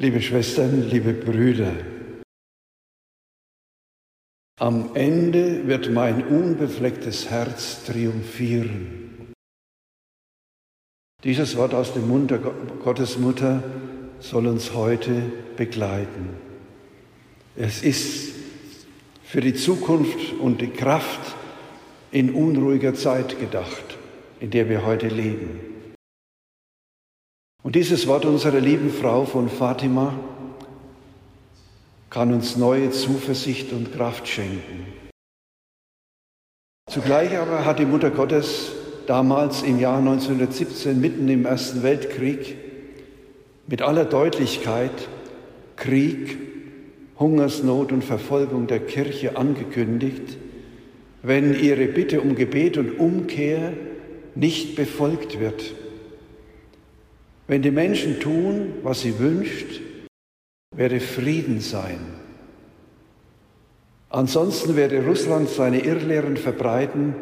Liebe Schwestern, liebe Brüder, am Ende wird mein unbeflecktes Herz triumphieren. Dieses Wort aus dem Mund der Gottesmutter soll uns heute begleiten. Es ist für die Zukunft und die Kraft in unruhiger Zeit gedacht, in der wir heute leben. Und dieses Wort unserer lieben Frau von Fatima kann uns neue Zuversicht und Kraft schenken. Zugleich aber hat die Mutter Gottes damals im Jahr 1917 mitten im Ersten Weltkrieg mit aller Deutlichkeit Krieg, Hungersnot und Verfolgung der Kirche angekündigt, wenn ihre Bitte um Gebet und Umkehr nicht befolgt wird. Wenn die Menschen tun, was sie wünscht, werde Frieden sein. Ansonsten werde Russland seine Irrlehren verbreiten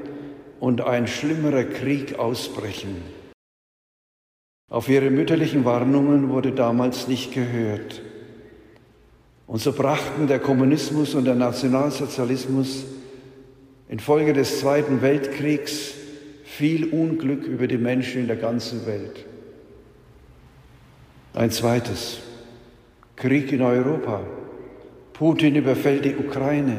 und ein schlimmerer Krieg ausbrechen. Auf ihre mütterlichen Warnungen wurde damals nicht gehört. Und so brachten der Kommunismus und der Nationalsozialismus infolge des Zweiten Weltkriegs viel Unglück über die Menschen in der ganzen Welt. Ein zweites, Krieg in Europa. Putin überfällt die Ukraine.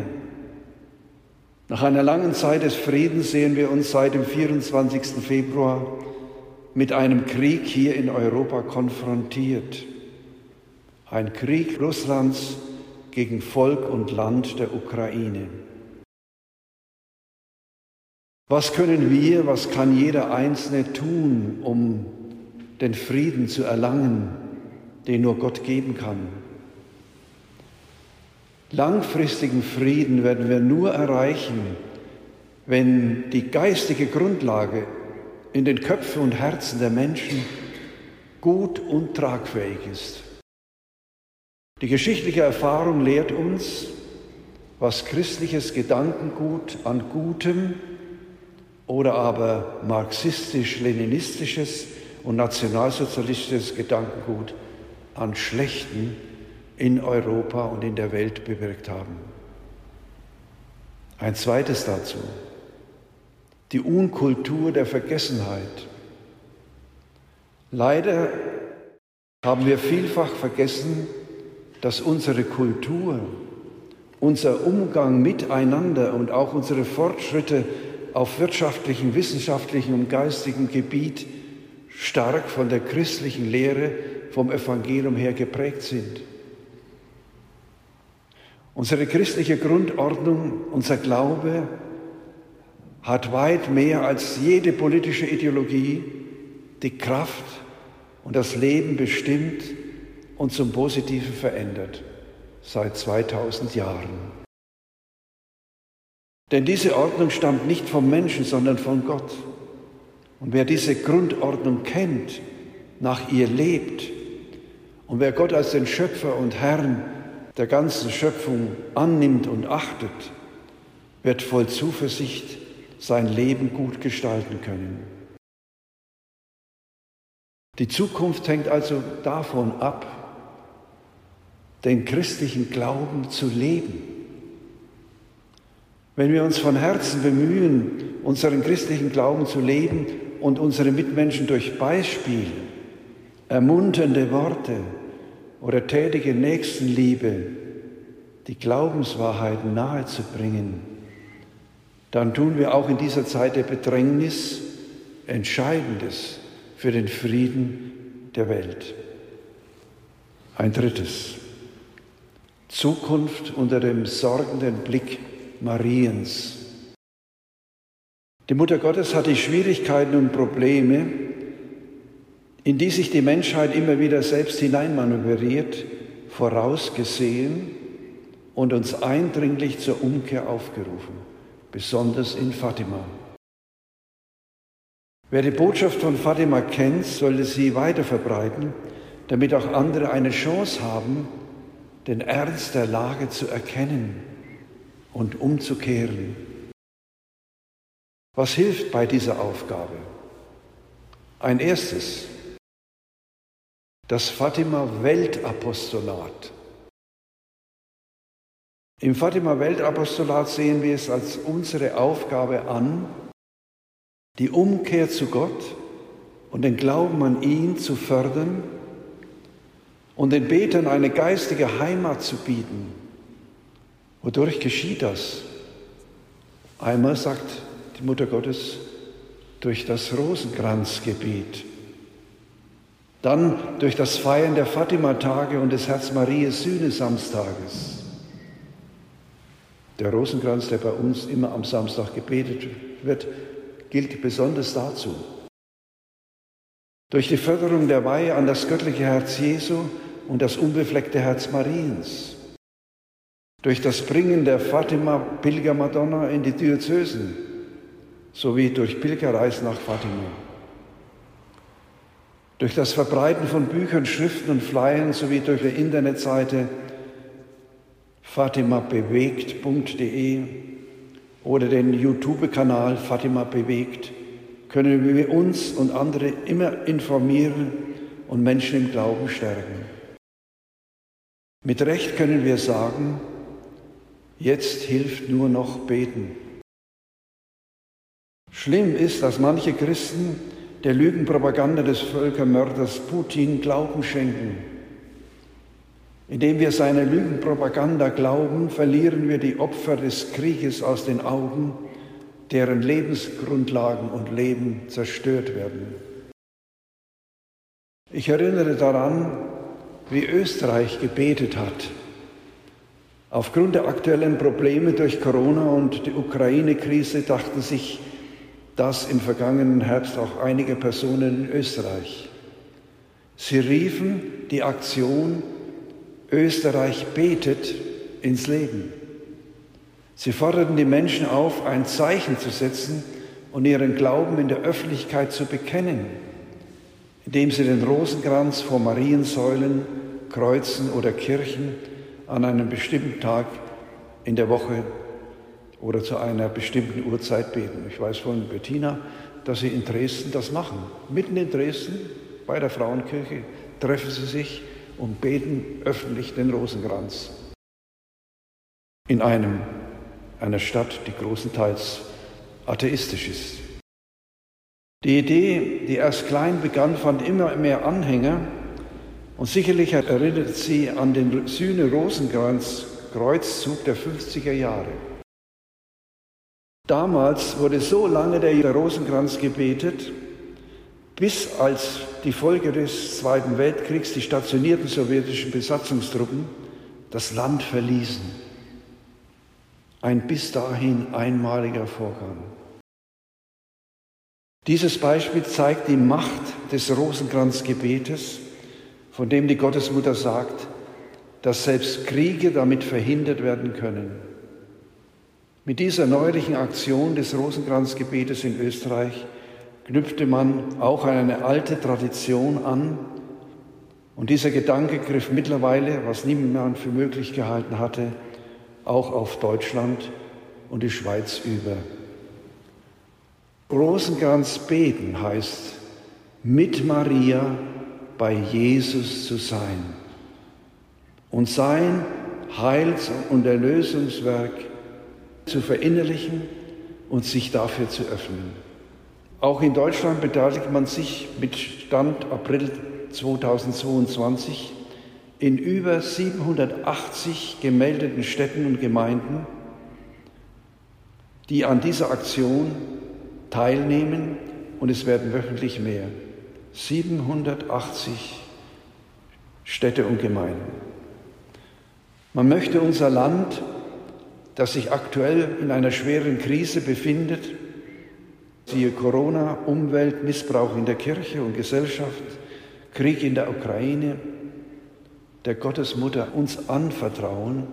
Nach einer langen Zeit des Friedens sehen wir uns seit dem 24. Februar mit einem Krieg hier in Europa konfrontiert. Ein Krieg Russlands gegen Volk und Land der Ukraine. Was können wir, was kann jeder Einzelne tun, um den Frieden zu erlangen? Den nur Gott geben kann. Langfristigen Frieden werden wir nur erreichen, wenn die geistige Grundlage in den Köpfen und Herzen der Menschen gut und tragfähig ist. Die geschichtliche Erfahrung lehrt uns, was christliches Gedankengut an Gutem oder aber marxistisch-leninistisches und nationalsozialistisches Gedankengut an Schlechten in Europa und in der Welt bewirkt haben. Ein zweites dazu, die Unkultur der Vergessenheit. Leider haben wir vielfach vergessen, dass unsere Kultur, unser Umgang miteinander und auch unsere Fortschritte auf wirtschaftlichem, wissenschaftlichem und geistigem Gebiet stark von der christlichen Lehre vom Evangelium her geprägt sind. Unsere christliche Grundordnung, unser Glaube hat weit mehr als jede politische Ideologie die Kraft und das Leben bestimmt und zum Positiven verändert seit 2000 Jahren. Denn diese Ordnung stammt nicht vom Menschen, sondern von Gott. Und wer diese Grundordnung kennt, nach ihr lebt, und wer Gott als den Schöpfer und Herrn der ganzen Schöpfung annimmt und achtet, wird voll Zuversicht sein Leben gut gestalten können. Die Zukunft hängt also davon ab, den christlichen Glauben zu leben. Wenn wir uns von Herzen bemühen, unseren christlichen Glauben zu leben und unsere Mitmenschen durch Beispiel, ermunternde Worte, oder tätige Nächstenliebe die Glaubenswahrheiten nahezubringen, dann tun wir auch in dieser Zeit der Bedrängnis Entscheidendes für den Frieden der Welt. Ein drittes. Zukunft unter dem sorgenden Blick Mariens. Die Mutter Gottes hat die Schwierigkeiten und Probleme, in die sich die Menschheit immer wieder selbst hineinmanövriert, vorausgesehen und uns eindringlich zur Umkehr aufgerufen, besonders in Fatima. Wer die Botschaft von Fatima kennt, sollte sie weiter verbreiten, damit auch andere eine Chance haben, den Ernst der Lage zu erkennen und umzukehren. Was hilft bei dieser Aufgabe? Ein erstes, das Fatima Weltapostolat. Im Fatima Weltapostolat sehen wir es als unsere Aufgabe an, die Umkehr zu Gott und den Glauben an ihn zu fördern und den Betern eine geistige Heimat zu bieten. Wodurch geschieht das? Einmal sagt die Mutter Gottes durch das Rosenkranzgebet, dann durch das Feiern der Fatima-Tage und des Herz Marias Sühne-Samstages. Der Rosenkranz, der bei uns immer am Samstag gebetet wird, gilt besonders dazu. Durch die Förderung der Weihe an das göttliche Herz Jesu und das unbefleckte Herz Mariens. Durch das Bringen der Fatima Pilgermadonna in die Diözesen sowie durch Pilgerreisen nach Fatima. Durch das Verbreiten von Büchern, Schriften und Flyern sowie durch die Internetseite fatimabewegt.de oder den YouTube-Kanal Fatima Bewegt können wir uns und andere immer informieren und Menschen im Glauben stärken. Mit Recht können wir sagen, jetzt hilft nur noch beten. Schlimm ist, dass manche Christen der Lügenpropaganda des Völkermörders Putin Glauben schenken. Indem wir seiner Lügenpropaganda glauben, verlieren wir die Opfer des Krieges aus den Augen, deren Lebensgrundlagen und Leben zerstört werden. Ich erinnere daran, wie Österreich gebetet hat. Aufgrund der aktuellen Probleme durch Corona und die Ukraine-Krise dachten sich das im vergangenen Herbst auch einige Personen in Österreich. Sie riefen die Aktion Österreich betet ins Leben. Sie forderten die Menschen auf, ein Zeichen zu setzen und ihren Glauben in der Öffentlichkeit zu bekennen, indem sie den Rosenkranz vor Mariensäulen, Kreuzen oder Kirchen an einem bestimmten Tag in der Woche oder zu einer bestimmten Uhrzeit beten. Ich weiß von Bettina, dass sie in Dresden das machen. Mitten in Dresden bei der Frauenkirche treffen sie sich und beten öffentlich den Rosenkranz. In einem, einer Stadt, die großenteils atheistisch ist. Die Idee, die erst klein begann, fand immer mehr Anhänger und sicherlich erinnert sie an den Sühne-Rosenkranz-Kreuzzug der 50er Jahre. Damals wurde so lange der Rosenkranz gebetet, bis als die Folge des Zweiten Weltkriegs die stationierten sowjetischen Besatzungstruppen das Land verließen. Ein bis dahin einmaliger Vorgang. Dieses Beispiel zeigt die Macht des Rosenkranzgebetes, von dem die Gottesmutter sagt, dass selbst Kriege damit verhindert werden können. Mit dieser neuerlichen Aktion des Rosenkranzgebetes in Österreich knüpfte man auch an eine alte Tradition an. Und dieser Gedanke griff mittlerweile, was niemand für möglich gehalten hatte, auch auf Deutschland und die Schweiz über. Rosenkranz beten heißt, mit Maria bei Jesus zu sein und sein Heils- und Erlösungswerk zu verinnerlichen und sich dafür zu öffnen. Auch in Deutschland beteiligt man sich mit Stand April 2022 in über 780 gemeldeten Städten und Gemeinden, die an dieser Aktion teilnehmen und es werden wöchentlich mehr. 780 Städte und Gemeinden. Man möchte unser Land, das sich aktuell in einer schweren Krise befindet, Siehe Corona, Umwelt, Missbrauch in der Kirche und Gesellschaft, Krieg in der Ukraine, der Gottesmutter uns anvertrauen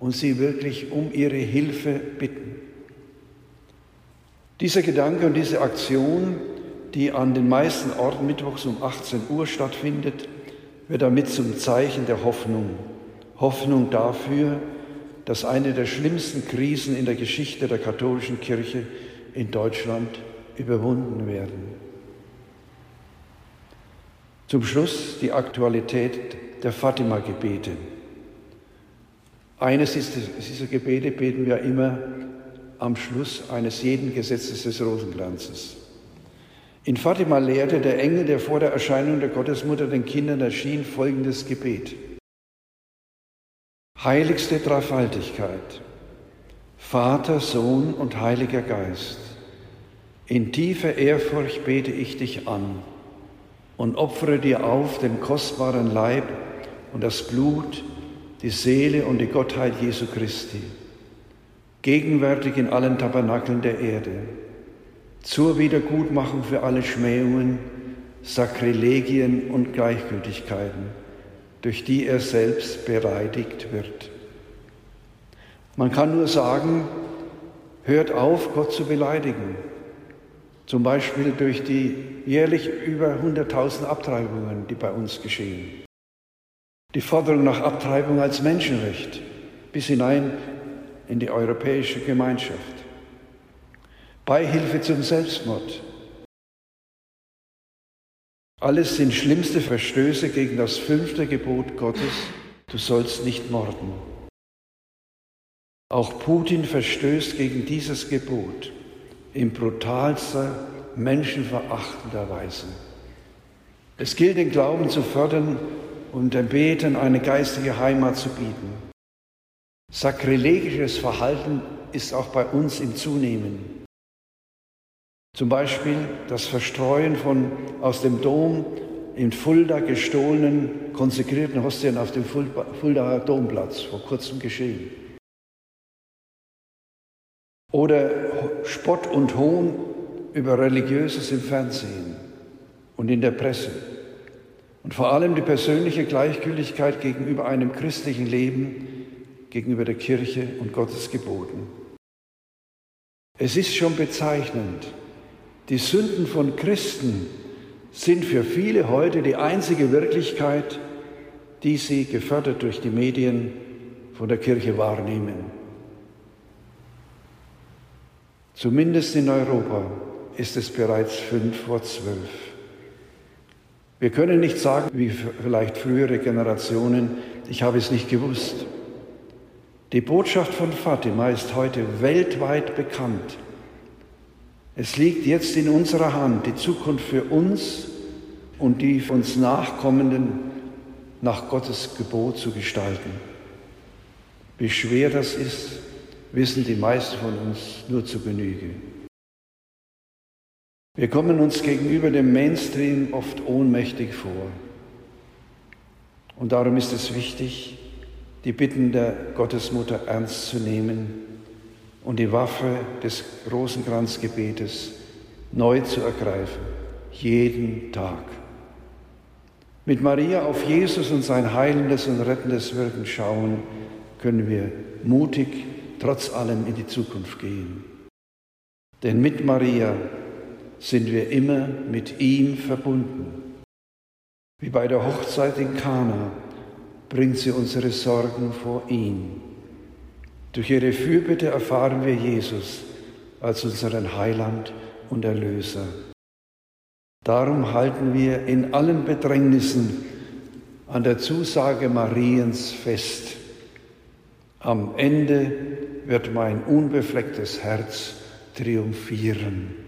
und sie wirklich um ihre Hilfe bitten. Dieser Gedanke und diese Aktion, die an den meisten Orten mittwochs um 18 Uhr stattfindet, wird damit zum Zeichen der Hoffnung. Hoffnung dafür, dass eine der schlimmsten Krisen in der Geschichte der katholischen Kirche in Deutschland überwunden werden. Zum Schluss die Aktualität der Fatima-Gebete. Eines dieser Gebete beten wir immer am Schluss eines jeden Gesetzes des Rosenkranzes. In Fatima lehrte der Engel, der vor der Erscheinung der Gottesmutter den Kindern erschien, folgendes Gebet. Heiligste Dreifaltigkeit, Vater, Sohn und Heiliger Geist, in tiefer Ehrfurcht bete ich dich an und opfere dir auf den kostbaren Leib und das Blut, die Seele und die Gottheit Jesu Christi, gegenwärtig in allen Tabernakeln der Erde, zur Wiedergutmachung für alle Schmähungen, Sakrilegien und Gleichgültigkeiten, durch die er selbst bereidigt wird. Man kann nur sagen, hört auf, Gott zu beleidigen, zum Beispiel durch die jährlich über 100.000 Abtreibungen, die bei uns geschehen die Forderung nach Abtreibung als Menschenrecht bis hinein in die europäische Gemeinschaft, Beihilfe zum Selbstmord. Alles sind schlimmste Verstöße gegen das fünfte Gebot Gottes, du sollst nicht morden. Auch Putin verstößt gegen dieses Gebot in brutalster, menschenverachtender Weise. Es gilt, den Glauben zu fördern und dem Beten eine geistige Heimat zu bieten. Sakrilegisches Verhalten ist auch bei uns im Zunehmen. Zum Beispiel das Verstreuen von aus dem Dom in Fulda gestohlenen, konsekrierten Hostien auf dem Fuldaer Domplatz, vor kurzem geschehen. Oder Spott und Hohn über Religiöses im Fernsehen und in der Presse. Und vor allem die persönliche Gleichgültigkeit gegenüber einem christlichen Leben, gegenüber der Kirche und Gottes Geboten. Es ist schon bezeichnend, die Sünden von Christen sind für viele heute die einzige Wirklichkeit, die sie, gefördert durch die Medien, von der Kirche wahrnehmen. Zumindest in Europa ist es bereits fünf vor zwölf. Wir können nicht sagen, wie vielleicht frühere Generationen, ich habe es nicht gewusst. Die Botschaft von Fatima ist heute weltweit bekannt. Es liegt jetzt in unserer Hand, die Zukunft für uns und die uns Nachkommenden nach Gottes Gebot zu gestalten. Wie schwer das ist, wissen die meisten von uns nur zu Genüge. Wir kommen uns gegenüber dem Mainstream oft ohnmächtig vor. Und darum ist es wichtig, die Bitten der Gottesmutter ernst zu nehmen und die Waffe des Rosenkranzgebetes neu zu ergreifen, jeden Tag. Mit Maria auf Jesus und sein heilendes und rettendes Wirken schauen, können wir mutig trotz allem in die Zukunft gehen. Denn mit Maria sind wir immer mit ihm verbunden. Wie bei der Hochzeit in Kana bringt sie unsere Sorgen vor ihn. Durch ihre Fürbitte erfahren wir Jesus als unseren Heiland und Erlöser. Darum halten wir in allen Bedrängnissen an der Zusage Mariens fest. Am Ende wird mein unbeflecktes Herz triumphieren.